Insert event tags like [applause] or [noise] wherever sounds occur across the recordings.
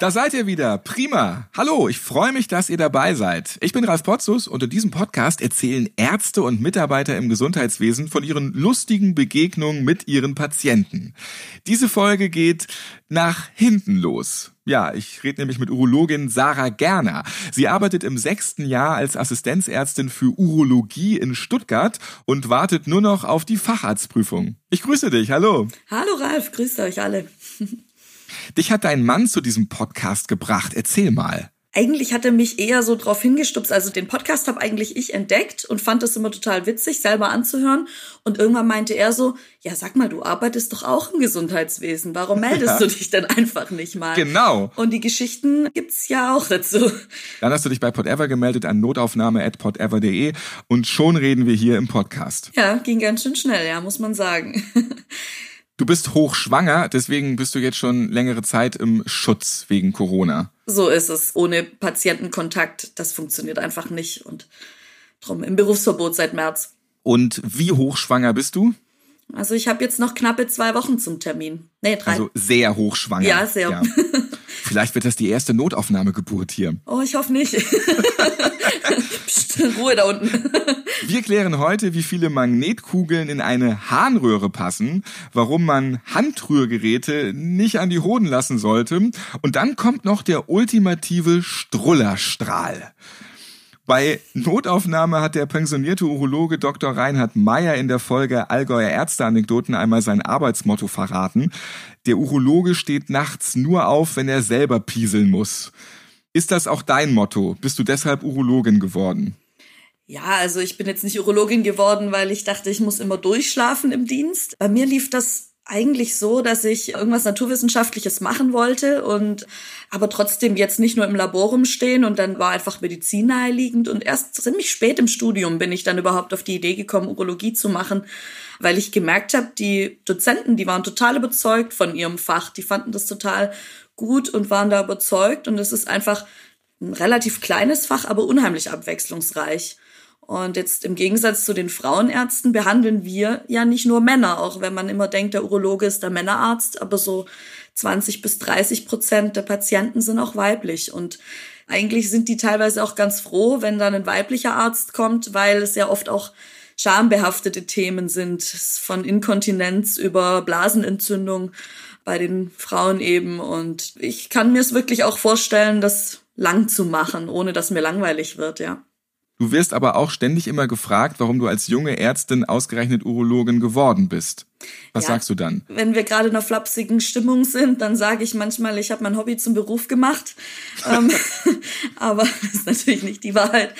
Da seid ihr wieder. Prima. Hallo, ich freue mich, dass ihr dabei seid. Ich bin Ralf Potzus und in diesem Podcast erzählen Ärzte und Mitarbeiter im Gesundheitswesen von ihren lustigen Begegnungen mit ihren Patienten. Diese Folge geht nach hinten los. Ja, ich rede nämlich mit Urologin Sarah Gerner. Sie arbeitet im sechsten Jahr als Assistenzärztin für Urologie in Stuttgart und wartet nur noch auf die Facharztprüfung. Ich grüße dich, hallo. Hallo Ralf, grüßt euch alle. [laughs] Dich hat dein Mann zu diesem Podcast gebracht. Erzähl mal. Eigentlich hat er mich eher so drauf hingestupst. Also den Podcast habe eigentlich ich entdeckt und fand das immer total witzig, selber anzuhören. Und irgendwann meinte er so, ja, sag mal, du arbeitest doch auch im Gesundheitswesen. Warum [laughs] meldest ja. du dich denn einfach nicht mal? Genau. Und die Geschichten gibt's ja auch dazu. Dann hast du dich bei Podever gemeldet an notaufnahme.podever.de und schon reden wir hier im Podcast. Ja, ging ganz schön schnell, ja, muss man sagen. [laughs] Du bist hochschwanger, deswegen bist du jetzt schon längere Zeit im Schutz wegen Corona. So ist es. Ohne Patientenkontakt, das funktioniert einfach nicht. Und drum im Berufsverbot seit März. Und wie hochschwanger bist du? Also ich habe jetzt noch knappe zwei Wochen zum Termin. Nee, drei. Also sehr hochschwanger. Ja, sehr. Ja. Vielleicht wird das die erste Notaufnahmegeburt hier. Oh, ich hoffe nicht. [laughs] Psst, Ruhe da unten. Wir klären heute, wie viele Magnetkugeln in eine Harnröhre passen, warum man Handrührgeräte nicht an die Hoden lassen sollte und dann kommt noch der ultimative Strullerstrahl. Bei Notaufnahme hat der pensionierte Urologe Dr. Reinhard Meyer in der Folge Allgäuer Ärzteanekdoten einmal sein Arbeitsmotto verraten. Der Urologe steht nachts nur auf, wenn er selber pieseln muss. Ist das auch dein Motto? Bist du deshalb Urologin geworden? Ja, also ich bin jetzt nicht Urologin geworden, weil ich dachte, ich muss immer durchschlafen im Dienst. Bei mir lief das eigentlich so, dass ich irgendwas Naturwissenschaftliches machen wollte und aber trotzdem jetzt nicht nur im Labor rumstehen und dann war einfach Medizin naheliegend und erst ziemlich spät im Studium bin ich dann überhaupt auf die Idee gekommen, Urologie zu machen, weil ich gemerkt habe, die Dozenten, die waren total überzeugt von ihrem Fach, die fanden das total gut und waren da überzeugt und es ist einfach ein relativ kleines Fach, aber unheimlich abwechslungsreich. Und jetzt im Gegensatz zu den Frauenärzten behandeln wir ja nicht nur Männer, auch wenn man immer denkt, der Urologe ist der Männerarzt, aber so 20 bis 30 Prozent der Patienten sind auch weiblich. Und eigentlich sind die teilweise auch ganz froh, wenn dann ein weiblicher Arzt kommt, weil es ja oft auch schambehaftete Themen sind, von Inkontinenz über Blasenentzündung bei den Frauen eben. Und ich kann mir es wirklich auch vorstellen, das lang zu machen, ohne dass mir langweilig wird, ja. Du wirst aber auch ständig immer gefragt, warum du als junge Ärztin ausgerechnet Urologin geworden bist. Was ja, sagst du dann? Wenn wir gerade in einer flapsigen Stimmung sind, dann sage ich manchmal, ich habe mein Hobby zum Beruf gemacht. Ähm, [laughs] aber [laughs] das ist natürlich nicht die Wahrheit.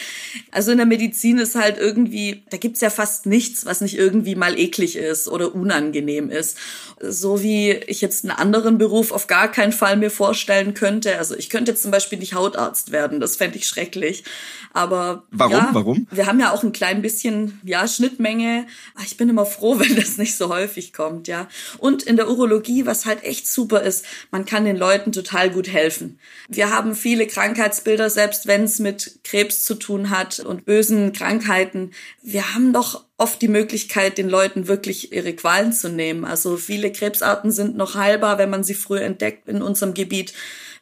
Also in der Medizin ist halt irgendwie, da gibt's ja fast nichts, was nicht irgendwie mal eklig ist oder unangenehm ist. So wie ich jetzt einen anderen Beruf auf gar keinen Fall mir vorstellen könnte. Also ich könnte jetzt zum Beispiel nicht Hautarzt werden, das fände ich schrecklich. Aber warum? Ja, warum? Wir haben ja auch ein klein bisschen ja Schnittmenge. Ich bin immer froh, [laughs] wenn das nicht so häufig kommt, ja. Und in der Urologie, was halt echt super ist, man kann den Leuten total gut helfen. Wir haben viele Krankheitsbilder, selbst wenn es mit Krebs zu tun hat und bösen Krankheiten. Wir haben doch oft die Möglichkeit, den Leuten wirklich ihre Qualen zu nehmen. Also viele Krebsarten sind noch heilbar, wenn man sie früh entdeckt in unserem Gebiet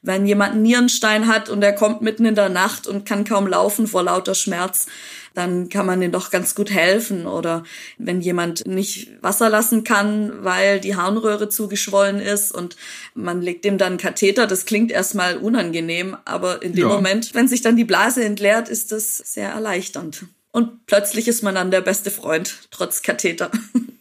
wenn jemand einen Nierenstein hat und er kommt mitten in der Nacht und kann kaum laufen vor lauter Schmerz, dann kann man den doch ganz gut helfen. Oder wenn jemand nicht Wasser lassen kann, weil die Harnröhre zugeschwollen ist und man legt dem dann einen Katheter, das klingt erstmal unangenehm, aber in dem ja. Moment, wenn sich dann die Blase entleert, ist das sehr erleichternd. Und plötzlich ist man dann der beste Freund, trotz Katheter. [laughs]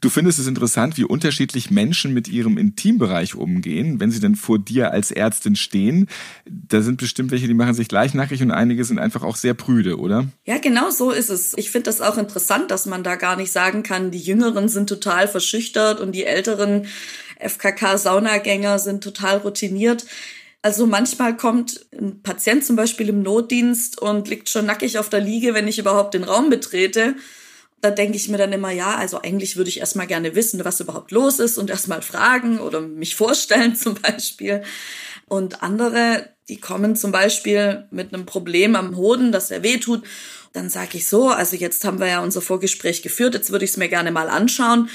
Du findest es interessant, wie unterschiedlich Menschen mit ihrem Intimbereich umgehen, wenn sie denn vor dir als Ärztin stehen. Da sind bestimmt welche, die machen sich gleich nackig und einige sind einfach auch sehr prüde, oder? Ja, genau so ist es. Ich finde das auch interessant, dass man da gar nicht sagen kann, die Jüngeren sind total verschüchtert und die älteren FKK-Saunagänger sind total routiniert. Also manchmal kommt ein Patient zum Beispiel im Notdienst und liegt schon nackig auf der Liege, wenn ich überhaupt den Raum betrete da denke ich mir dann immer, ja, also eigentlich würde ich erstmal gerne wissen, was überhaupt los ist und erstmal fragen oder mich vorstellen [laughs] zum Beispiel. Und andere, die kommen zum Beispiel mit einem Problem am Hoden, dass er wehtut. Dann sage ich so, also jetzt haben wir ja unser Vorgespräch geführt, jetzt würde ich es mir gerne mal anschauen.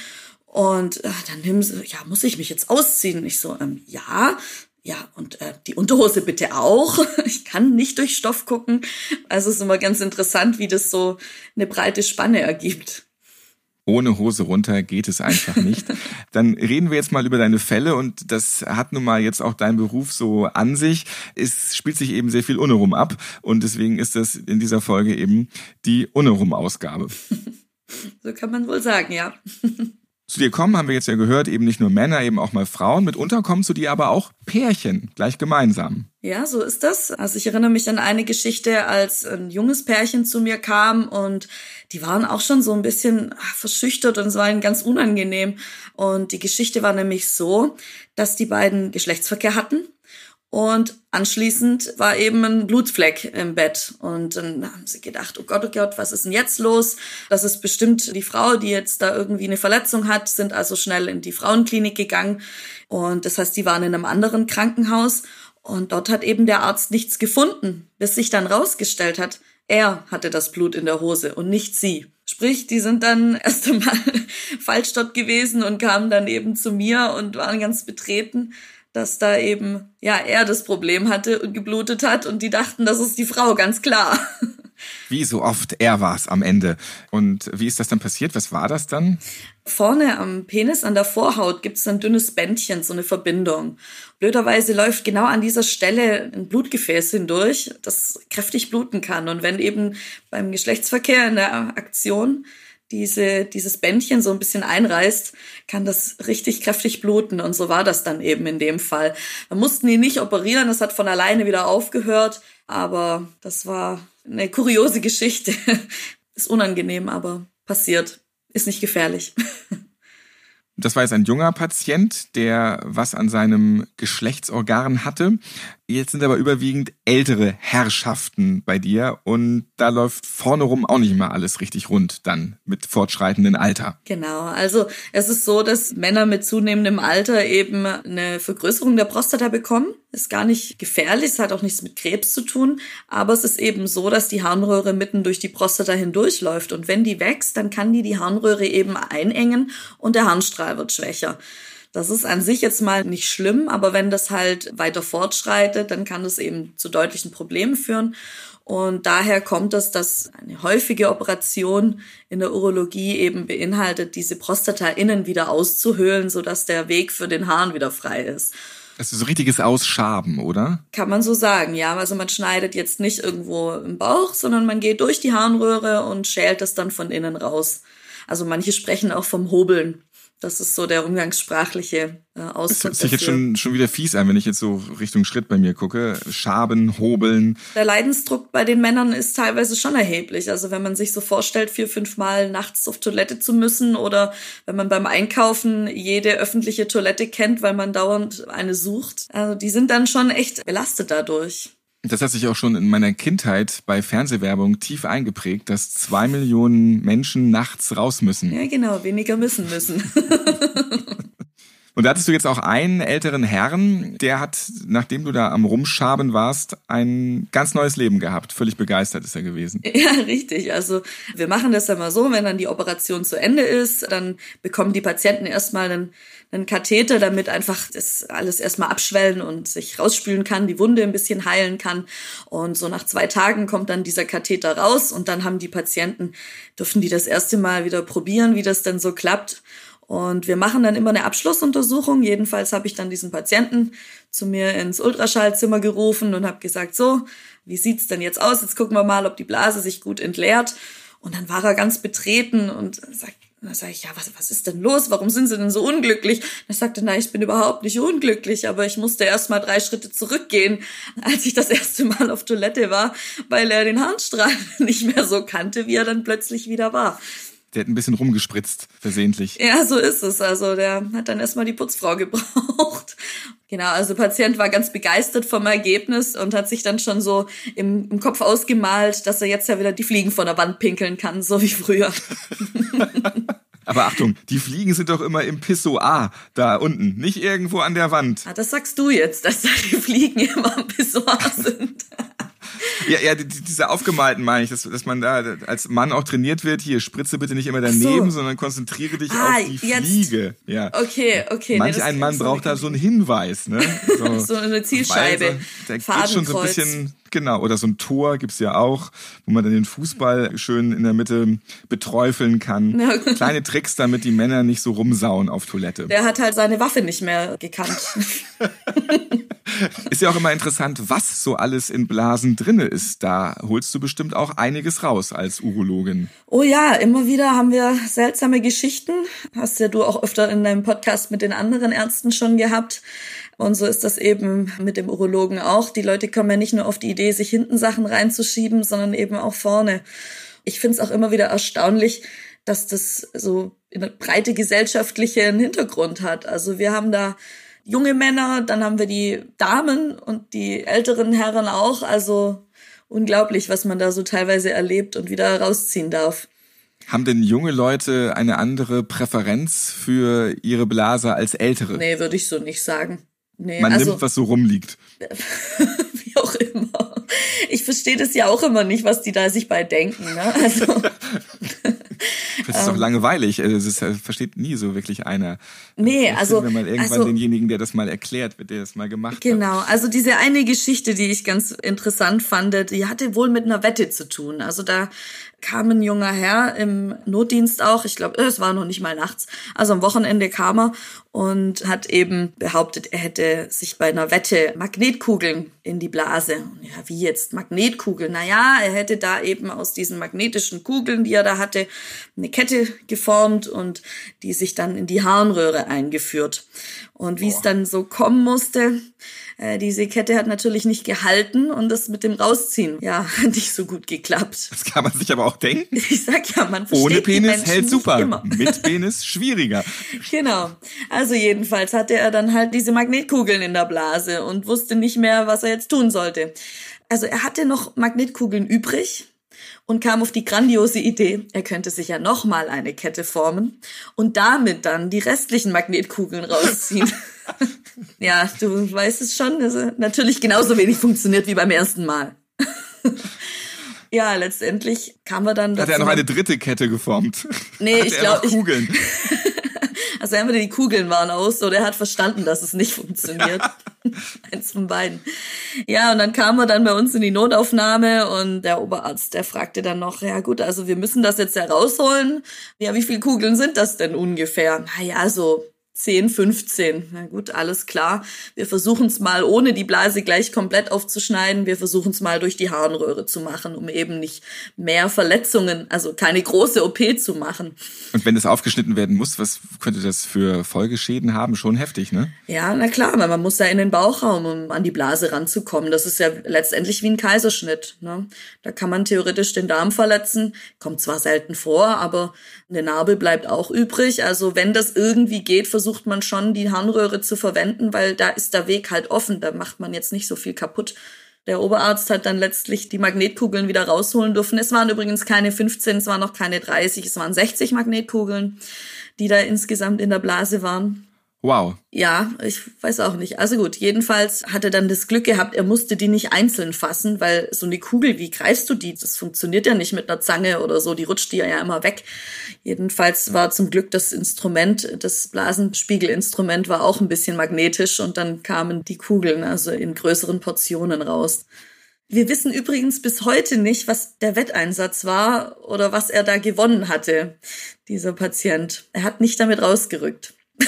Und äh, dann nehmen sie, ja, muss ich mich jetzt ausziehen? Ich so, ähm, ja, ja, und äh, die Unterhose bitte auch. [laughs] Ich kann nicht durch Stoff gucken. Also es ist immer ganz interessant, wie das so eine breite Spanne ergibt. Ohne Hose runter geht es einfach nicht. [laughs] Dann reden wir jetzt mal über deine Fälle und das hat nun mal jetzt auch dein Beruf so an sich. Es spielt sich eben sehr viel Unerum ab und deswegen ist das in dieser Folge eben die Unerum-Ausgabe. [laughs] So kann man wohl sagen, ja. Zu dir kommen, haben wir jetzt ja gehört, eben nicht nur Männer, eben auch mal Frauen. Mitunter kommen zu dir aber auch Pärchen, gleich gemeinsam. Ja, so ist das. Also ich erinnere mich an eine Geschichte, als ein junges Pärchen zu mir kam und die waren auch schon so ein bisschen verschüchtert und es war ihnen ganz unangenehm. Und die Geschichte war nämlich so, dass die beiden Geschlechtsverkehr hatten und anschließend war eben ein Blutfleck im Bett. Und dann haben sie gedacht, oh Gott, oh Gott, was ist denn jetzt los? Das ist bestimmt die Frau, die jetzt da irgendwie eine Verletzung hat, sind also schnell in die Frauenklinik gegangen. Und das heißt, die waren in einem anderen Krankenhaus. Und dort hat eben der Arzt nichts gefunden, bis sich dann rausgestellt hat, er hatte das Blut in der Hose und nicht sie. Sprich, die sind dann [laughs] erst einmal falsch dort gewesen und kamen dann eben zu mir und waren ganz betreten dass da eben, ja, er das Problem hatte und geblutet hat und die dachten, das ist die Frau, ganz klar. [laughs] Wie so oft, er war es am Ende. Und wie ist das dann passiert? Was war das dann? Vorne am Penis, an der Vorhaut, gibt es ein dünnes Bändchen, so eine Verbindung. Blöderweise läuft genau an dieser Stelle ein Blutgefäß hindurch, das kräftig bluten kann. Und wenn eben beim Geschlechtsverkehr in der Aktion diese, dieses Bändchen so ein bisschen einreißt, kann das richtig kräftig bluten. Und so war das dann eben in dem Fall. Wir mussten ihn nicht operieren, das hat von alleine wieder aufgehört. Aber das war eine kuriose Geschichte. [laughs] Ist unangenehm, aber passiert. Ist nicht gefährlich. Das war jetzt ein junger Patient, der was an seinem Geschlechtsorgan hatte. Jetzt sind aber überwiegend ältere Herrschaften bei dir und da läuft vorne rum auch nicht immer alles richtig rund dann mit fortschreitendem Alter. Genau, also es ist so, dass Männer mit zunehmendem Alter eben eine Vergrößerung der Prostata bekommen. Ist gar nicht gefährlich, es hat auch nichts mit Krebs zu tun, aber es ist eben so, dass die Harnröhre mitten durch die Prostata hindurchläuft und wenn die wächst, dann kann die die Harnröhre eben einengen und der Harnstrahl wird schwächer. Das ist an sich jetzt mal nicht schlimm, aber wenn das halt weiter fortschreitet, dann kann das eben zu deutlichen Problemen führen. Und daher kommt es, dass eine häufige Operation in der Urologie eben beinhaltet, diese Prostata innen wieder auszuhöhlen, sodass der Weg für den Hahn wieder frei ist. Das ist so richtiges Ausschaben, oder? Kann man so sagen, ja. Also man schneidet jetzt nicht irgendwo im Bauch, sondern man geht durch die Harnröhre und schält es dann von innen raus. Also manche sprechen auch vom Hobeln. Das ist so der umgangssprachliche äh, Ausdruck. Das hört sich jetzt schon, schon wieder fies an, wenn ich jetzt so Richtung Schritt bei mir gucke. Schaben, hobeln. Der Leidensdruck bei den Männern ist teilweise schon erheblich. Also wenn man sich so vorstellt, vier, fünf Mal nachts auf Toilette zu müssen oder wenn man beim Einkaufen jede öffentliche Toilette kennt, weil man dauernd eine sucht. Also die sind dann schon echt belastet dadurch. Das hat sich auch schon in meiner Kindheit bei Fernsehwerbung tief eingeprägt, dass zwei Millionen Menschen nachts raus müssen. Ja, genau, weniger müssen müssen. [laughs] Und da hattest du jetzt auch einen älteren Herrn, der hat, nachdem du da am Rumschaben warst, ein ganz neues Leben gehabt. Völlig begeistert ist er gewesen. [laughs] Ja, richtig. Also wir machen das ja mal so, wenn dann die Operation zu Ende ist, dann bekommen die Patienten erstmal einen, einen Katheter, damit einfach das alles erstmal abschwellen und sich rausspülen kann, die Wunde ein bisschen heilen kann. Und so nach zwei Tagen kommt dann dieser Katheter raus und dann haben die Patienten, dürfen die das erste Mal wieder probieren, wie das denn so klappt. Und wir machen dann immer eine Abschlussuntersuchung. Jedenfalls habe ich dann diesen Patienten zu mir ins Ultraschallzimmer gerufen und habe gesagt, so, wie sieht's denn jetzt aus? Jetzt gucken wir mal, ob die Blase sich gut entleert. Und dann war er ganz betreten und sagt, dann sage ich, ja, was, was ist denn los? Warum sind Sie denn so unglücklich? Er sagte, na, ich bin überhaupt nicht unglücklich, aber ich musste erst mal drei Schritte zurückgehen, [laughs] als ich das erste Mal auf Toilette war, weil er den Harnstrahl [laughs] nicht mehr so kannte, wie er dann plötzlich wieder war. Der hat ein bisschen rumgespritzt, versehentlich. Ja, so ist es. Also der hat dann erstmal die Putzfrau [laughs] gebraucht. Genau, also der Patient war ganz begeistert vom Ergebnis und hat sich dann schon so im, im Kopf ausgemalt, dass er jetzt ja wieder die Fliegen von der Wand pinkeln kann, so wie früher. [laughs] Aber Achtung, die Fliegen sind doch immer im Pissoir da unten, nicht irgendwo an der Wand. Ah, das sagst du jetzt, dass da die Fliegen immer im Pissoir sind. [laughs] Ja, ja, die, diese aufgemalten meine ich, dass, dass man da als Mann auch trainiert wird. Hier, spritze bitte nicht immer daneben, so. sondern konzentriere dich ah, auf die jetzt. Fliege. Ja. Okay, okay. Manch nee, ein Mann braucht da so einen Hinweis, ne? [laughs] So, so eine Zielscheibe. Da geht schon so ein bisschen, genau, oder so ein Tor gibt's ja auch, wo man dann den Fußball schön in der Mitte beträufeln kann. Ja. Kleine Tricks, damit die Männer nicht so rumsauen auf Toilette. Der hat halt seine Waffe nicht mehr gekannt. ist ja auch immer interessant, was so alles in Blasen drinne ist. Da holst du bestimmt auch einiges raus als Urologin. Oh ja, immer wieder haben wir seltsame Geschichten. Hast ja du auch öfter in deinem Podcast mit den anderen Ärzten schon gehabt. Und so ist das eben mit dem Urologen auch. Die Leute kommen ja nicht nur auf die Idee, sich hinten Sachen reinzuschieben, sondern eben auch vorne. Ich finde es auch immer wieder erstaunlich, dass das so eine breite gesellschaftlichen Hintergrund hat. Also wir haben da junge Männer, dann haben wir die Damen und die älteren Herren auch. Also unglaublich, was man da so teilweise erlebt und wieder rausziehen darf. Haben denn junge Leute eine andere Präferenz für ihre Blase als ältere? Nee, würde ich so nicht sagen. Nee, man also, nimmt, was so rumliegt. [laughs] Wie auch immer. Ich verstehe das ja auch immer nicht, was die da sich bei denken. Ne? Also, [laughs] das ist doch ähm. langweilig. Das äh, versteht nie so wirklich einer. Nee, also. Wenn man irgendwann also, denjenigen, der das mal erklärt, wird der das mal gemacht Genau. Hat. Also diese eine Geschichte, die ich ganz interessant fand, die hatte wohl mit einer Wette zu tun. Also da kam ein junger Herr im Notdienst auch, ich glaube, es war noch nicht mal nachts, also am Wochenende kam er und hat eben behauptet, er hätte sich bei einer Wette Magnetkugeln in die Blase. Ja, wie jetzt Magnetkugeln? Naja, er hätte da eben aus diesen magnetischen Kugeln, die er da hatte, eine Kette geformt und die sich dann in die Harnröhre eingeführt. Und wie es dann so kommen musste, äh, diese Kette hat natürlich nicht gehalten und das mit dem Rausziehen, ja, [laughs] hat nicht so gut geklappt. Das kann man sich aber auch denken. [laughs] Ich sag ja, man versteht Ohne Penis hält super, [laughs] mit Penis schwieriger. genau. Also jedenfalls hatte er dann halt diese Magnetkugeln in der Blase und wusste nicht mehr, was er jetzt tun sollte. Also er hatte noch Magnetkugeln übrig und kam auf die grandiose Idee, er könnte sich ja nochmal eine Kette formen und damit dann die restlichen Magnetkugeln rausziehen. [laughs] ja, du weißt es schon, also natürlich genauso wenig funktioniert wie beim ersten Mal. [laughs] ja, letztendlich kam er dann. Hat er noch eine dritte Kette geformt? Nee, [laughs] ich glaube. Kugeln. also entweder die Kugeln waren aus oder er hat verstanden, dass es nicht funktioniert. Eins von beiden. Ja, und dann kam er dann bei uns in die Notaufnahme und der Oberarzt, der fragte dann noch, ja gut, also wir müssen das jetzt herausholen. Ja, wie viele Kugeln sind das denn ungefähr? Naja, so 10, 15. Na gut, alles klar. Wir versuchen es mal, ohne die Blase gleich komplett aufzuschneiden. Wir versuchen es mal durch die Harnröhre zu machen, um eben nicht mehr Verletzungen, also keine große OP zu machen. Und wenn es aufgeschnitten werden muss, was könnte das für Folgeschäden haben? Schon heftig, ne? Ja, na klar, weil man muss ja in den Bauchraum, um an die Blase ranzukommen. Das ist ja letztendlich wie ein Kaiserschnitt. Ne? Da kann man theoretisch den Darm verletzen. Kommt zwar selten vor, aber eine Narbe bleibt auch übrig. Also wenn das irgendwie geht, versucht man schon, die Harnröhre zu verwenden, weil da ist der Weg halt offen. Da macht man jetzt nicht so viel kaputt. Der Oberarzt hat dann letztlich die Magnetkugeln wieder rausholen dürfen. Es waren übrigens keine 15, es waren noch keine 30, es waren 60 Magnetkugeln, die da insgesamt in der Blase waren. Wow. Ja, ich weiß auch nicht. Also gut, jedenfalls hat er dann das Glück gehabt, er musste die nicht einzeln fassen, weil so eine Kugel, wie greifst du die? Das funktioniert ja nicht mit einer Zange oder so, die rutscht die ja immer weg. Jedenfalls war zum Glück das Instrument, das Blasenspiegelinstrument war auch ein bisschen magnetisch und dann kamen die Kugeln also in größeren Portionen raus. Wir wissen übrigens bis heute nicht, was der Wetteinsatz war oder was er da gewonnen hatte, dieser Patient. Er hat nicht damit rausgerückt. [laughs]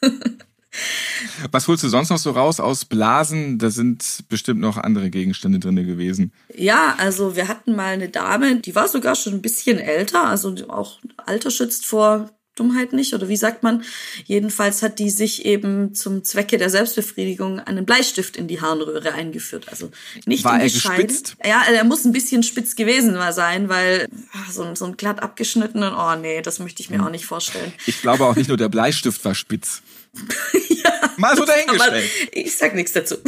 [laughs] Was holst du sonst noch so raus aus Blasen? Da sind bestimmt noch andere Gegenstände drin gewesen. Ja, also wir hatten mal eine Dame, die war sogar schon ein bisschen älter, also auch Alter schützt vor Dummheit nicht, oder wie sagt man? Jedenfalls hat die sich eben zum Zwecke der Selbstbefriedigung einen Bleistift in die Harnröhre eingeführt. Also nicht War in die er gespitzt? Ja, er muss ein bisschen spitz gewesen sein, weil ach, so, so ein glatt abgeschnittenen, oh nee, das möchte ich mir hm. auch nicht vorstellen. Ich glaube auch nicht nur der Bleistift war spitz. [laughs] ja, Mal so dahingestellt. Ich sag nichts dazu. [laughs]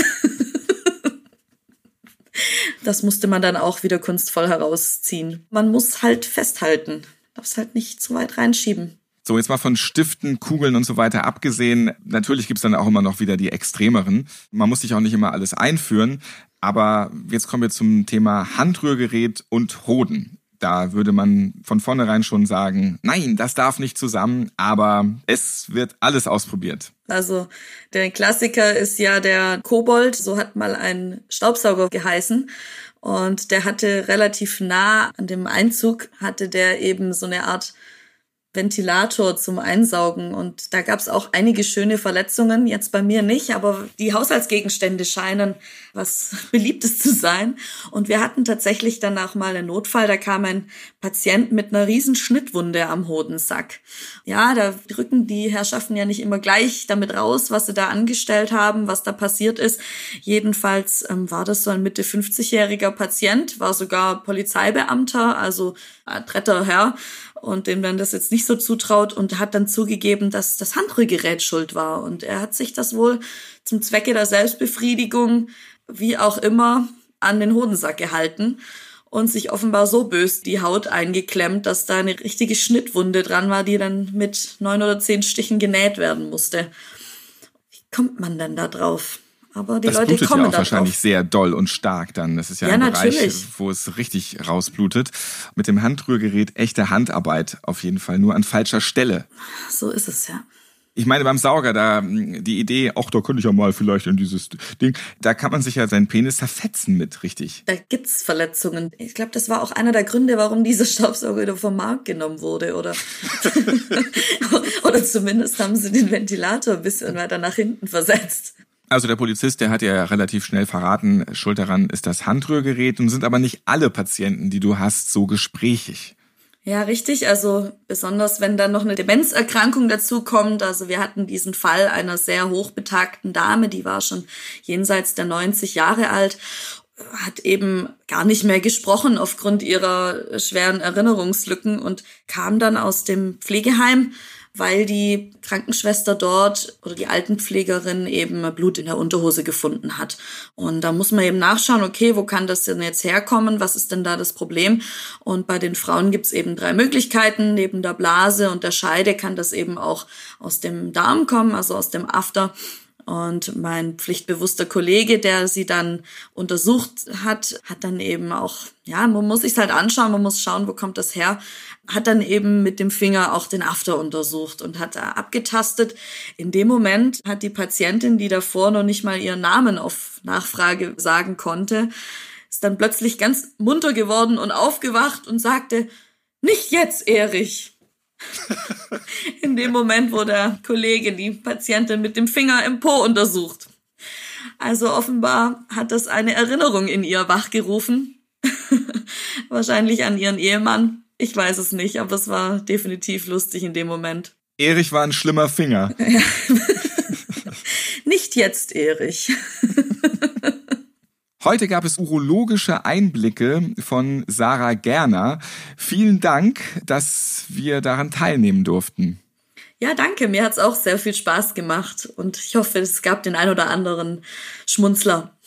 Das musste man dann auch wieder kunstvoll herausziehen. Man muss halt festhalten. Darf es halt nicht zu weit reinschieben. So, jetzt mal von Stiften, Kugeln und so weiter abgesehen. Natürlich gibt's dann auch immer noch wieder die extremeren. Man muss sich auch nicht immer alles einführen. Aber jetzt kommen wir zum Thema Handrührgerät und Hoden. Da würde man von vornherein schon sagen, nein, das darf nicht zusammen, aber es wird alles ausprobiert. Also der Klassiker ist ja der Kobold, so hat mal ein Staubsauger geheißen. Und der hatte relativ nah an dem Einzug, hatte der eben so eine Art Ventilator zum Einsaugen und da gab es auch einige schöne Verletzungen, jetzt bei mir nicht, aber die Haushaltsgegenstände scheinen was [laughs] Beliebtes zu sein. Und wir hatten tatsächlich danach mal einen Notfall, da kam ein Patient mit einer riesen Schnittwunde am Hodensack. Ja, da drücken die Herrschaften ja nicht immer gleich damit raus, was sie da angestellt haben, was da passiert ist. Jedenfalls ähm, war das so ein Mitte 50-jähriger Patient, war sogar Polizeibeamter, also adretter Herr und dem dann das jetzt nicht so zutraut und hat dann zugegeben, dass das Handrührgerät schuld war. Und er hat sich das wohl zum Zwecke der Selbstbefriedigung, wie auch immer, an den Hodensack gehalten und sich offenbar so bös die Haut eingeklemmt, dass da eine richtige Schnittwunde dran war, die dann mit neun oder zehn Stichen genäht werden musste. Wie kommt man denn da drauf? Aber die das Leute blutet kommen ja auch wahrscheinlich drauf. sehr doll und stark dann. Das ist ja, Ja, ein Bereich, natürlich. wo es richtig rausblutet. Mit dem Handrührgerät echte Handarbeit auf jeden Fall, nur an falscher Stelle. So ist es ja. Ich meine, beim Sauger, da die Idee, ach, da könnte ich ja mal vielleicht in dieses Ding, da kann man sich ja seinen Penis zerfetzen mit, richtig. Da gibt's Verletzungen. Ich glaube, das war auch einer der Gründe, warum dieser Staubsauger wieder vom Markt genommen wurde, oder? [laughs] [laughs] oder zumindest haben sie den Ventilator ein bisschen weiter nach hinten versetzt. Also der Polizist, der hat ja relativ schnell verraten, schuld daran ist das Handrührgerät und sind aber nicht alle Patienten, die du hast, so gesprächig. Ja, richtig. Also besonders wenn dann noch eine Demenzerkrankung dazu kommt. Also wir hatten diesen Fall einer sehr hochbetagten Dame, die war schon jenseits der 90 Jahre alt, hat eben gar nicht mehr gesprochen aufgrund ihrer schweren Erinnerungslücken und kam dann aus dem Pflegeheim, weil die Krankenschwester dort oder die Altenpflegerin eben Blut in der Unterhose gefunden hat. Und da muss man eben nachschauen, okay, wo kann das denn jetzt herkommen? Was ist denn da das Problem? Und bei den Frauen gibt's eben drei Möglichkeiten. Neben der Blase und der Scheide kann das eben auch aus dem Darm kommen, also aus dem After. Und mein pflichtbewusster Kollege, der sie dann untersucht hat, hat dann eben auch, ja, man muss sich halt anschauen, man muss schauen, wo kommt das her, hat dann eben mit dem Finger auch den After untersucht und hat da abgetastet. In dem Moment hat die Patientin, die davor noch nicht mal ihren Namen auf Nachfrage sagen konnte, ist dann plötzlich ganz munter geworden und aufgewacht und sagte, nicht jetzt, Erich. [laughs] In dem Moment, wo der Kollege die Patientin mit dem Finger im Po untersucht. Also offenbar hat das eine Erinnerung in ihr wachgerufen. [laughs] Wahrscheinlich an ihren Ehemann. Ich weiß es nicht, aber es war definitiv lustig in dem Moment. Erich war ein schlimmer Finger. [laughs] Nicht jetzt, Erich. Heute gab es urologische Einblicke von Sarah Gerner. Vielen Dank, dass wir daran teilnehmen durften. Ja, danke. Mir hat's auch sehr viel Spaß gemacht und ich hoffe, es gab den ein oder anderen Schmunzler.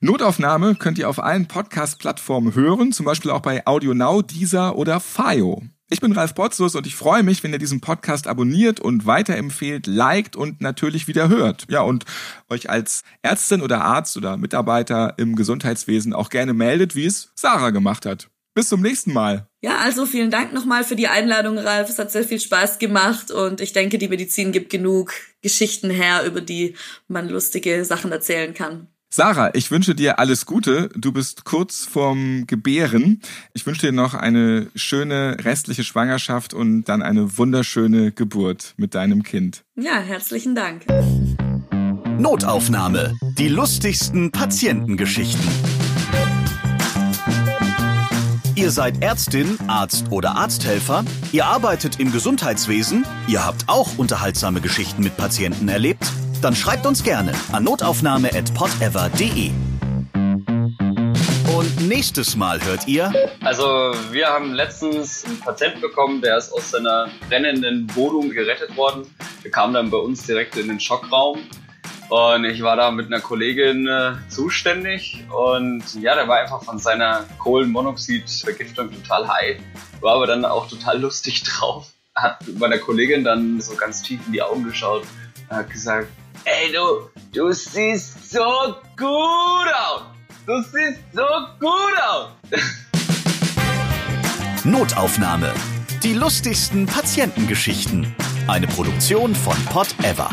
Notaufnahme könnt ihr auf allen Podcast-Plattformen hören, zum Beispiel auch bei AudioNow, Deezer oder Fio. Ich bin Ralf Potzus und ich freue mich, wenn ihr diesen Podcast abonniert und weiterempfehlt, liked und natürlich wieder hört. Ja, und euch als Ärztin oder Arzt oder Mitarbeiter im Gesundheitswesen auch gerne meldet, wie es Sarah gemacht hat. Bis zum nächsten Mal. Ja, also vielen Dank nochmal für die Einladung, Ralf. Es hat sehr viel Spaß gemacht und ich denke, die Medizin gibt genug Geschichten her, über die man lustige Sachen erzählen kann. Sarah, ich wünsche dir alles Gute. Du bist kurz vorm Gebären. Ich wünsche dir noch eine schöne restliche Schwangerschaft und dann eine wunderschöne Geburt mit deinem Kind. Ja, herzlichen Dank. Notaufnahme. Die lustigsten Patientengeschichten. Ihr seid Ärztin, Arzt oder Arzthelfer, ihr arbeitet im Gesundheitswesen, ihr habt auch unterhaltsame Geschichten mit Patienten erlebt, dann schreibt uns gerne an notaufnahme@podever.de. Und nächstes Mal hört ihr Also wir haben letztens einen Patienten bekommen, der ist aus seiner brennenden Wohnung gerettet worden. Der kam dann bei uns direkt in den Schockraum und ich war da mit einer Kollegin äh, zuständig und ja, der war einfach von seiner Kohlenmonoxidvergiftung total high, war aber dann auch total lustig [laughs] drauf. hat meiner Kollegin dann so ganz tief in die Augen geschaut hat gesagt, ey du, du siehst so gut aus. Du siehst so gut aus. Notaufnahme. Die lustigsten Patientengeschichten. Eine Produktion von Pot Ever.